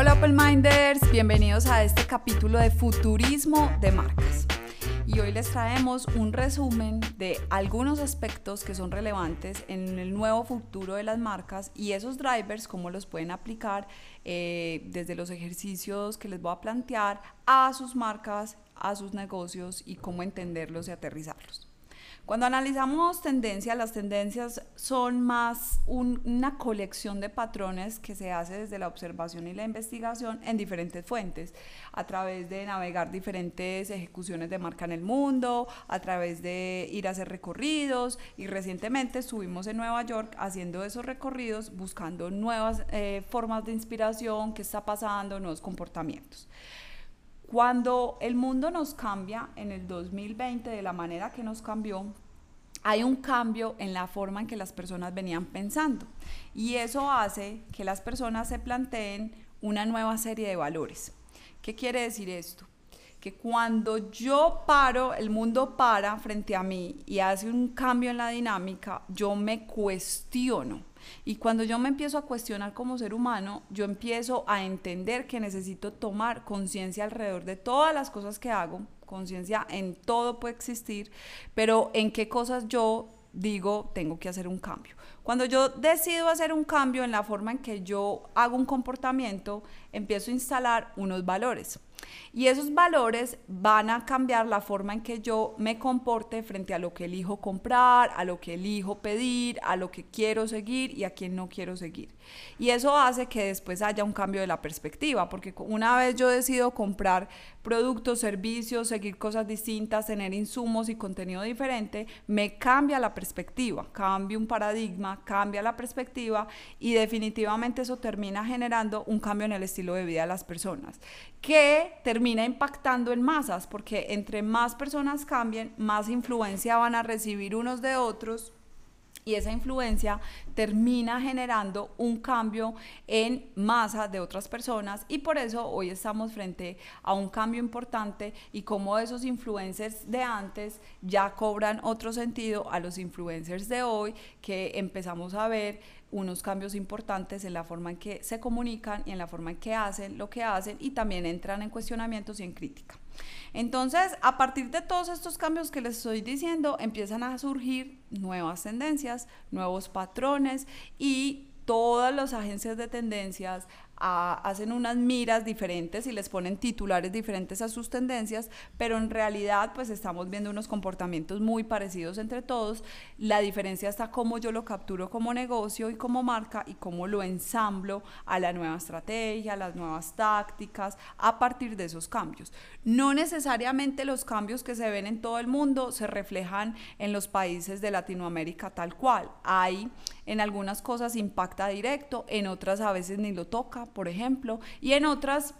Hola Open Minders, bienvenidos a este capítulo de Futurismo de Marcas. Y hoy les traemos un resumen de algunos aspectos que son relevantes en el nuevo futuro de las marcas y esos drivers, cómo los pueden aplicar eh, desde los ejercicios que les voy a plantear a sus marcas, a sus negocios y cómo entenderlos y aterrizarlos. Cuando analizamos tendencias, las tendencias son más una colección de patrones que se hace desde la observación y la investigación en diferentes fuentes, a través de navegar diferentes ejecuciones de marca en el mundo, a través de ir a hacer recorridos y recientemente estuvimos en Nueva York haciendo esos recorridos buscando nuevas eh, formas de inspiración, qué está pasando, nuevos comportamientos. Cuando el mundo nos cambia en el 2020 de la manera que nos cambió, hay un cambio en la forma en que las personas venían pensando y eso hace que las personas se planteen una nueva serie de valores. ¿Qué quiere decir esto? Que cuando yo paro, el mundo para frente a mí y hace un cambio en la dinámica, yo me cuestiono y cuando yo me empiezo a cuestionar como ser humano, yo empiezo a entender que necesito tomar conciencia alrededor de todas las cosas que hago. Conciencia en todo puede existir, pero en qué cosas yo digo tengo que hacer un cambio. Cuando yo decido hacer un cambio en la forma en que yo hago un comportamiento, empiezo a instalar unos valores. Y esos valores van a cambiar la forma en que yo me comporte frente a lo que elijo comprar, a lo que elijo pedir, a lo que quiero seguir y a quien no quiero seguir. Y eso hace que después haya un cambio de la perspectiva, porque una vez yo decido comprar productos, servicios, seguir cosas distintas, tener insumos y contenido diferente, me cambia la perspectiva, cambia un paradigma, cambia la perspectiva y definitivamente eso termina generando un cambio en el estilo de vida de las personas, que termina impactando en masas, porque entre más personas cambien, más influencia van a recibir unos de otros y esa influencia termina generando un cambio en masa de otras personas y por eso hoy estamos frente a un cambio importante y como esos influencers de antes ya cobran otro sentido a los influencers de hoy que empezamos a ver unos cambios importantes en la forma en que se comunican y en la forma en que hacen lo que hacen y también entran en cuestionamientos y en crítica. Entonces, a partir de todos estos cambios que les estoy diciendo, empiezan a surgir nuevas tendencias, nuevos patrones y todas las agencias de tendencias hacen unas miras diferentes y les ponen titulares diferentes a sus tendencias, pero en realidad pues estamos viendo unos comportamientos muy parecidos entre todos. La diferencia está cómo yo lo capturo como negocio y como marca y cómo lo ensamblo a la nueva estrategia, a las nuevas tácticas, a partir de esos cambios. No necesariamente los cambios que se ven en todo el mundo se reflejan en los países de Latinoamérica tal cual. Hay en algunas cosas impacta directo, en otras a veces ni lo toca, por ejemplo, y en otras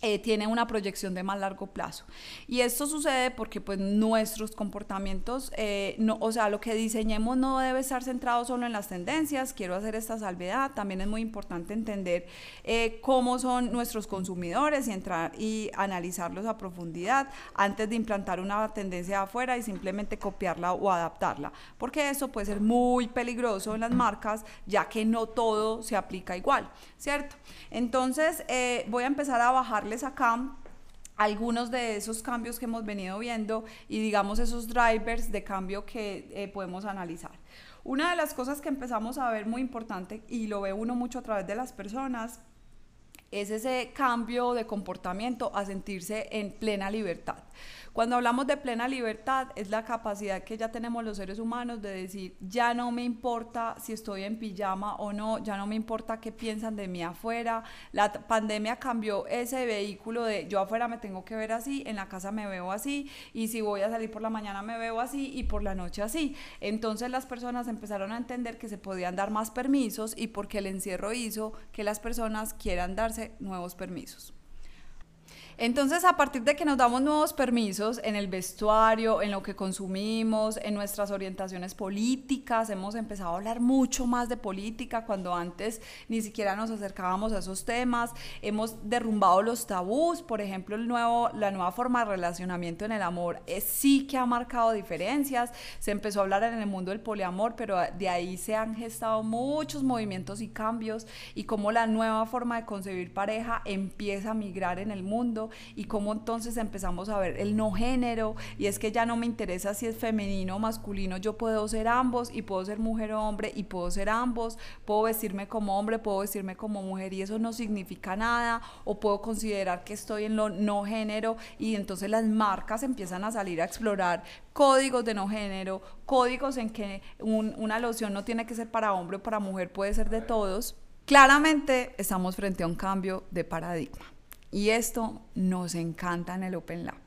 eh, tiene una proyección de más largo plazo. Y esto sucede porque pues nuestros comportamientos, eh, no, o sea, lo que diseñemos no debe estar centrado solo en las tendencias, quiero hacer esta salvedad, también es muy importante entender eh, cómo son nuestros consumidores y entrar y analizarlos a profundidad antes de implantar una tendencia afuera y simplemente copiarla o adaptarla, porque eso puede ser muy peligroso en las marcas, ya que no todo se aplica igual, ¿cierto? Entonces, voy a empezar a bajar acá algunos de esos cambios que hemos venido viendo y digamos esos drivers de cambio que eh, podemos analizar. Una de las cosas que empezamos a ver muy importante y lo ve uno mucho a través de las personas es ese cambio de comportamiento a sentirse en plena libertad. Cuando hablamos de plena libertad, es la capacidad que ya tenemos los seres humanos de decir, ya no me importa si estoy en pijama o no, ya no me importa qué piensan de mí afuera. La pandemia cambió ese vehículo de yo afuera me tengo que ver así, en la casa me veo así, y si voy a salir por la mañana me veo así y por la noche así. Entonces las personas empezaron a entender que se podían dar más permisos y porque el encierro hizo que las personas quieran darse nuevos permisos. Entonces, a partir de que nos damos nuevos permisos en el vestuario, en lo que consumimos, en nuestras orientaciones políticas, hemos empezado a hablar mucho más de política cuando antes ni siquiera nos acercábamos a esos temas, hemos derrumbado los tabús, por ejemplo, el nuevo, la nueva forma de relacionamiento en el amor es, sí que ha marcado diferencias, se empezó a hablar en el mundo del poliamor, pero de ahí se han gestado muchos movimientos y cambios y cómo la nueva forma de concebir pareja empieza a migrar en el mundo y cómo entonces empezamos a ver el no género y es que ya no me interesa si es femenino o masculino, yo puedo ser ambos y puedo ser mujer o hombre y puedo ser ambos, puedo vestirme como hombre, puedo vestirme como mujer y eso no significa nada o puedo considerar que estoy en lo no género y entonces las marcas empiezan a salir a explorar códigos de no género, códigos en que una loción no tiene que ser para hombre o para mujer, puede ser de todos. Claramente estamos frente a un cambio de paradigma. Y esto nos encanta en el Open Lab,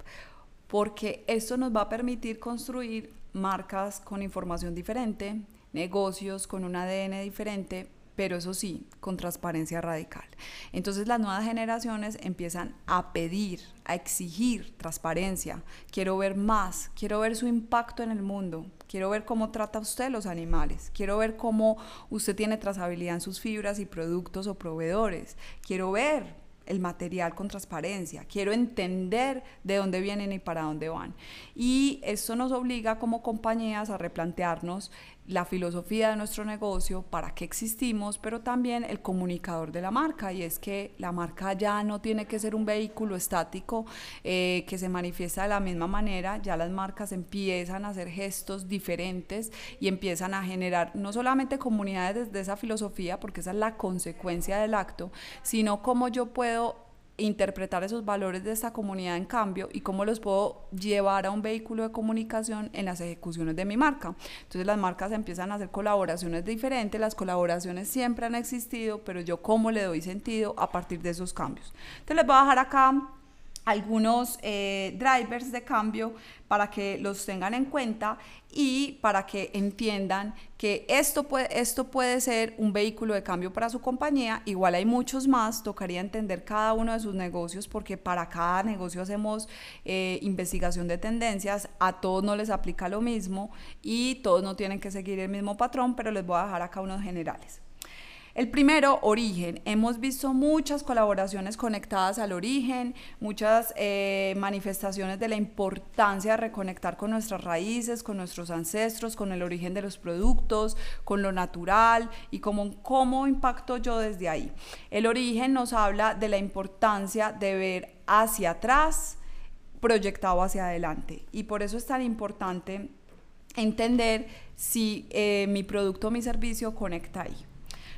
porque esto nos va a permitir construir marcas con información diferente, negocios con un ADN diferente, pero eso sí, con transparencia radical. Entonces las nuevas generaciones empiezan a pedir, a exigir transparencia. Quiero ver más, quiero ver su impacto en el mundo, quiero ver cómo trata usted los animales, quiero ver cómo usted tiene trazabilidad en sus fibras y productos o proveedores, quiero ver el material con transparencia, quiero entender de dónde vienen y para dónde van. Y esto nos obliga como compañías a replantearnos la filosofía de nuestro negocio, para qué existimos, pero también el comunicador de la marca. Y es que la marca ya no tiene que ser un vehículo estático eh, que se manifiesta de la misma manera, ya las marcas empiezan a hacer gestos diferentes y empiezan a generar no solamente comunidades desde esa filosofía, porque esa es la consecuencia del acto, sino cómo yo puedo interpretar esos valores de esta comunidad en cambio y cómo los puedo llevar a un vehículo de comunicación en las ejecuciones de mi marca. Entonces las marcas empiezan a hacer colaboraciones diferentes, las colaboraciones siempre han existido, pero yo cómo le doy sentido a partir de esos cambios. Entonces les voy a dejar acá algunos eh, drivers de cambio para que los tengan en cuenta y para que entiendan que esto puede, esto puede ser un vehículo de cambio para su compañía. Igual hay muchos más, tocaría entender cada uno de sus negocios porque para cada negocio hacemos eh, investigación de tendencias, a todos no les aplica lo mismo y todos no tienen que seguir el mismo patrón, pero les voy a dejar acá unos generales. El primero, origen. Hemos visto muchas colaboraciones conectadas al origen, muchas eh, manifestaciones de la importancia de reconectar con nuestras raíces, con nuestros ancestros, con el origen de los productos, con lo natural y cómo, cómo impacto yo desde ahí. El origen nos habla de la importancia de ver hacia atrás, proyectado hacia adelante. Y por eso es tan importante entender si eh, mi producto o mi servicio conecta ahí.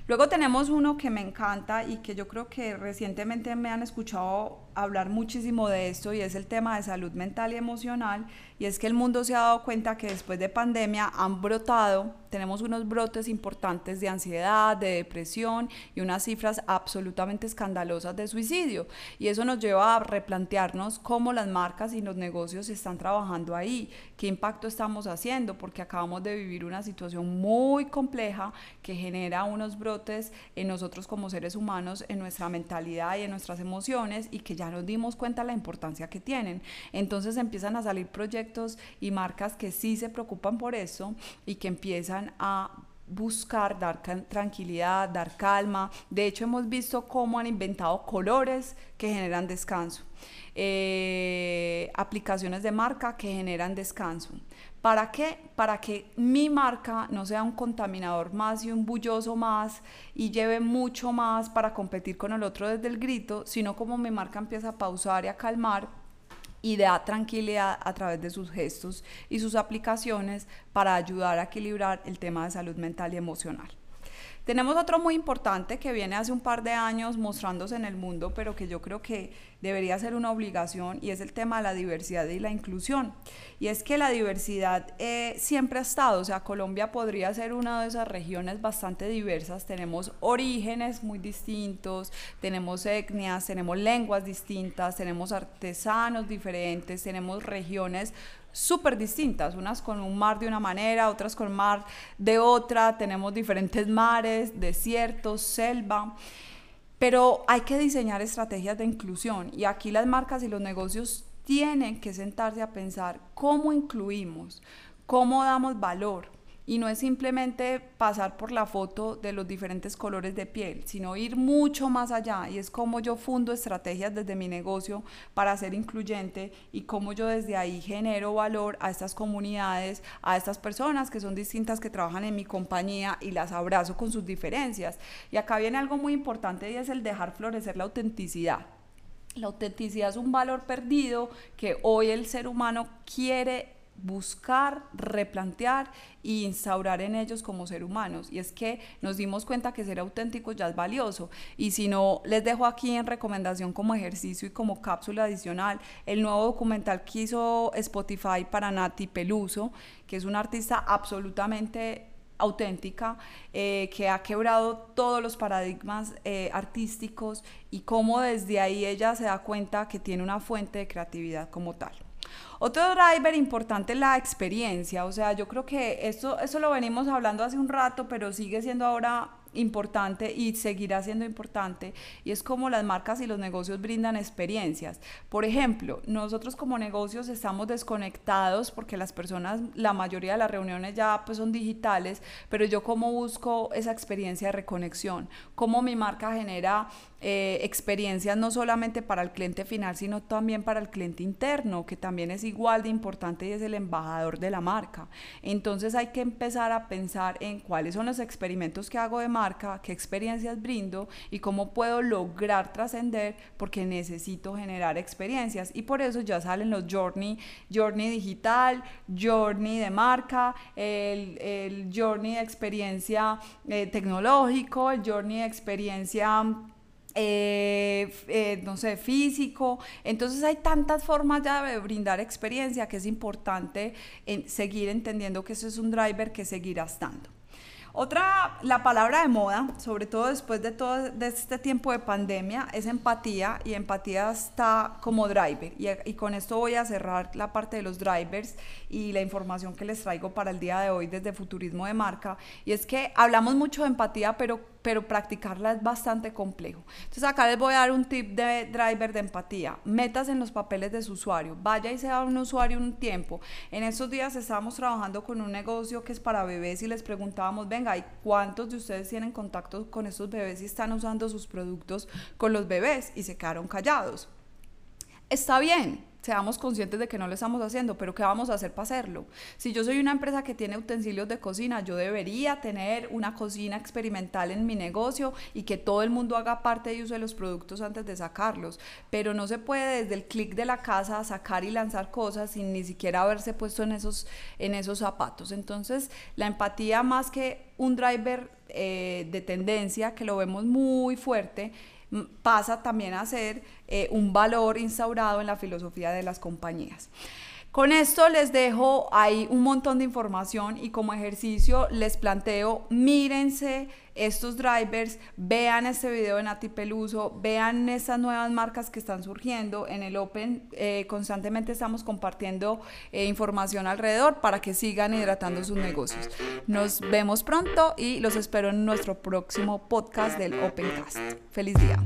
Luego tenemos uno que me encanta y que yo creo que recientemente me han escuchado hablar muchísimo de esto y es el tema de salud mental y emocional. Y es que el mundo se ha dado cuenta que después de pandemia han brotado, tenemos unos brotes importantes de ansiedad, de depresión y unas cifras absolutamente escandalosas de suicidio. Y eso nos lleva a replantearnos cómo las marcas y los negocios están trabajando ahí, qué impacto estamos haciendo porque acabamos de vivir una situación muy compleja que genera unos brotes en nosotros como seres humanos, en nuestra mentalidad y en nuestras emociones y que ya nos dimos cuenta la importancia que tienen. Entonces empiezan a salir proyectos y marcas que sí se preocupan por eso y que empiezan a buscar dar tranquilidad, dar calma. De hecho, hemos visto cómo han inventado colores que generan descanso, eh, aplicaciones de marca que generan descanso. ¿Para qué? Para que mi marca no sea un contaminador más y un bulloso más y lleve mucho más para competir con el otro desde el grito, sino como mi marca empieza a pausar y a calmar y da tranquilidad a través de sus gestos y sus aplicaciones para ayudar a equilibrar el tema de salud mental y emocional. Tenemos otro muy importante que viene hace un par de años mostrándose en el mundo, pero que yo creo que debería ser una obligación y es el tema de la diversidad y la inclusión. Y es que la diversidad eh, siempre ha estado, o sea, Colombia podría ser una de esas regiones bastante diversas, tenemos orígenes muy distintos, tenemos etnias, tenemos lenguas distintas, tenemos artesanos diferentes, tenemos regiones súper distintas, unas con un mar de una manera, otras con mar de otra, tenemos diferentes mares, desiertos, selva. Pero hay que diseñar estrategias de inclusión y aquí las marcas y los negocios tienen que sentarse a pensar cómo incluimos, cómo damos valor, y no es simplemente pasar por la foto de los diferentes colores de piel, sino ir mucho más allá y es como yo fundo estrategias desde mi negocio para ser incluyente y cómo yo desde ahí genero valor a estas comunidades, a estas personas que son distintas que trabajan en mi compañía y las abrazo con sus diferencias. Y acá viene algo muy importante y es el dejar florecer la autenticidad. La autenticidad es un valor perdido que hoy el ser humano quiere buscar, replantear e instaurar en ellos como ser humanos. Y es que nos dimos cuenta que ser auténtico ya es valioso. Y si no, les dejo aquí en recomendación como ejercicio y como cápsula adicional el nuevo documental que hizo Spotify para Nati Peluso, que es una artista absolutamente auténtica, eh, que ha quebrado todos los paradigmas eh, artísticos y cómo desde ahí ella se da cuenta que tiene una fuente de creatividad como tal. Otro driver importante es la experiencia, o sea, yo creo que esto, eso lo venimos hablando hace un rato, pero sigue siendo ahora importante y seguirá siendo importante y es como las marcas y los negocios brindan experiencias. Por ejemplo, nosotros como negocios estamos desconectados porque las personas, la mayoría de las reuniones ya pues son digitales, pero yo como busco esa experiencia de reconexión, cómo mi marca genera eh, experiencias no solamente para el cliente final, sino también para el cliente interno, que también es igual de importante y es el embajador de la marca. Entonces hay que empezar a pensar en cuáles son los experimentos que hago de marca, qué experiencias brindo y cómo puedo lograr trascender porque necesito generar experiencias. Y por eso ya salen los journey, journey digital, journey de marca, el, el journey de experiencia eh, tecnológico, el journey de experiencia... Eh, eh, no sé, físico. Entonces hay tantas formas ya de brindar experiencia que es importante seguir entendiendo que eso es un driver que seguirá estando. Otra, la palabra de moda, sobre todo después de todo de este tiempo de pandemia, es empatía y empatía está como driver. Y, y, con esto voy a cerrar la parte de los drivers y la información que les traigo para el día de hoy desde Futurismo de Marca. Y es que hablamos mucho de empatía, pero pero practicarla es bastante complejo. Entonces acá les voy a dar un tip de driver de empatía. Metas en los papeles de su usuario. Vaya y sea un usuario un tiempo. En estos días estábamos trabajando con un negocio que es para bebés y les preguntábamos, venga, ¿y cuántos de ustedes tienen contacto con estos bebés y están usando sus productos con los bebés? Y se quedaron callados. Está bien, seamos conscientes de que no lo estamos haciendo, pero ¿qué vamos a hacer para hacerlo? Si yo soy una empresa que tiene utensilios de cocina, yo debería tener una cocina experimental en mi negocio y que todo el mundo haga parte y use los productos antes de sacarlos, pero no se puede desde el clic de la casa sacar y lanzar cosas sin ni siquiera haberse puesto en esos, en esos zapatos. Entonces, la empatía más que un driver eh, de tendencia, que lo vemos muy fuerte, pasa también a ser eh, un valor instaurado en la filosofía de las compañías. Con esto les dejo ahí un montón de información y como ejercicio les planteo, mírense estos drivers, vean este video de Nati Peluso, vean estas nuevas marcas que están surgiendo. En el Open eh, constantemente estamos compartiendo eh, información alrededor para que sigan hidratando sus negocios. Nos vemos pronto y los espero en nuestro próximo podcast del Opencast. Feliz día.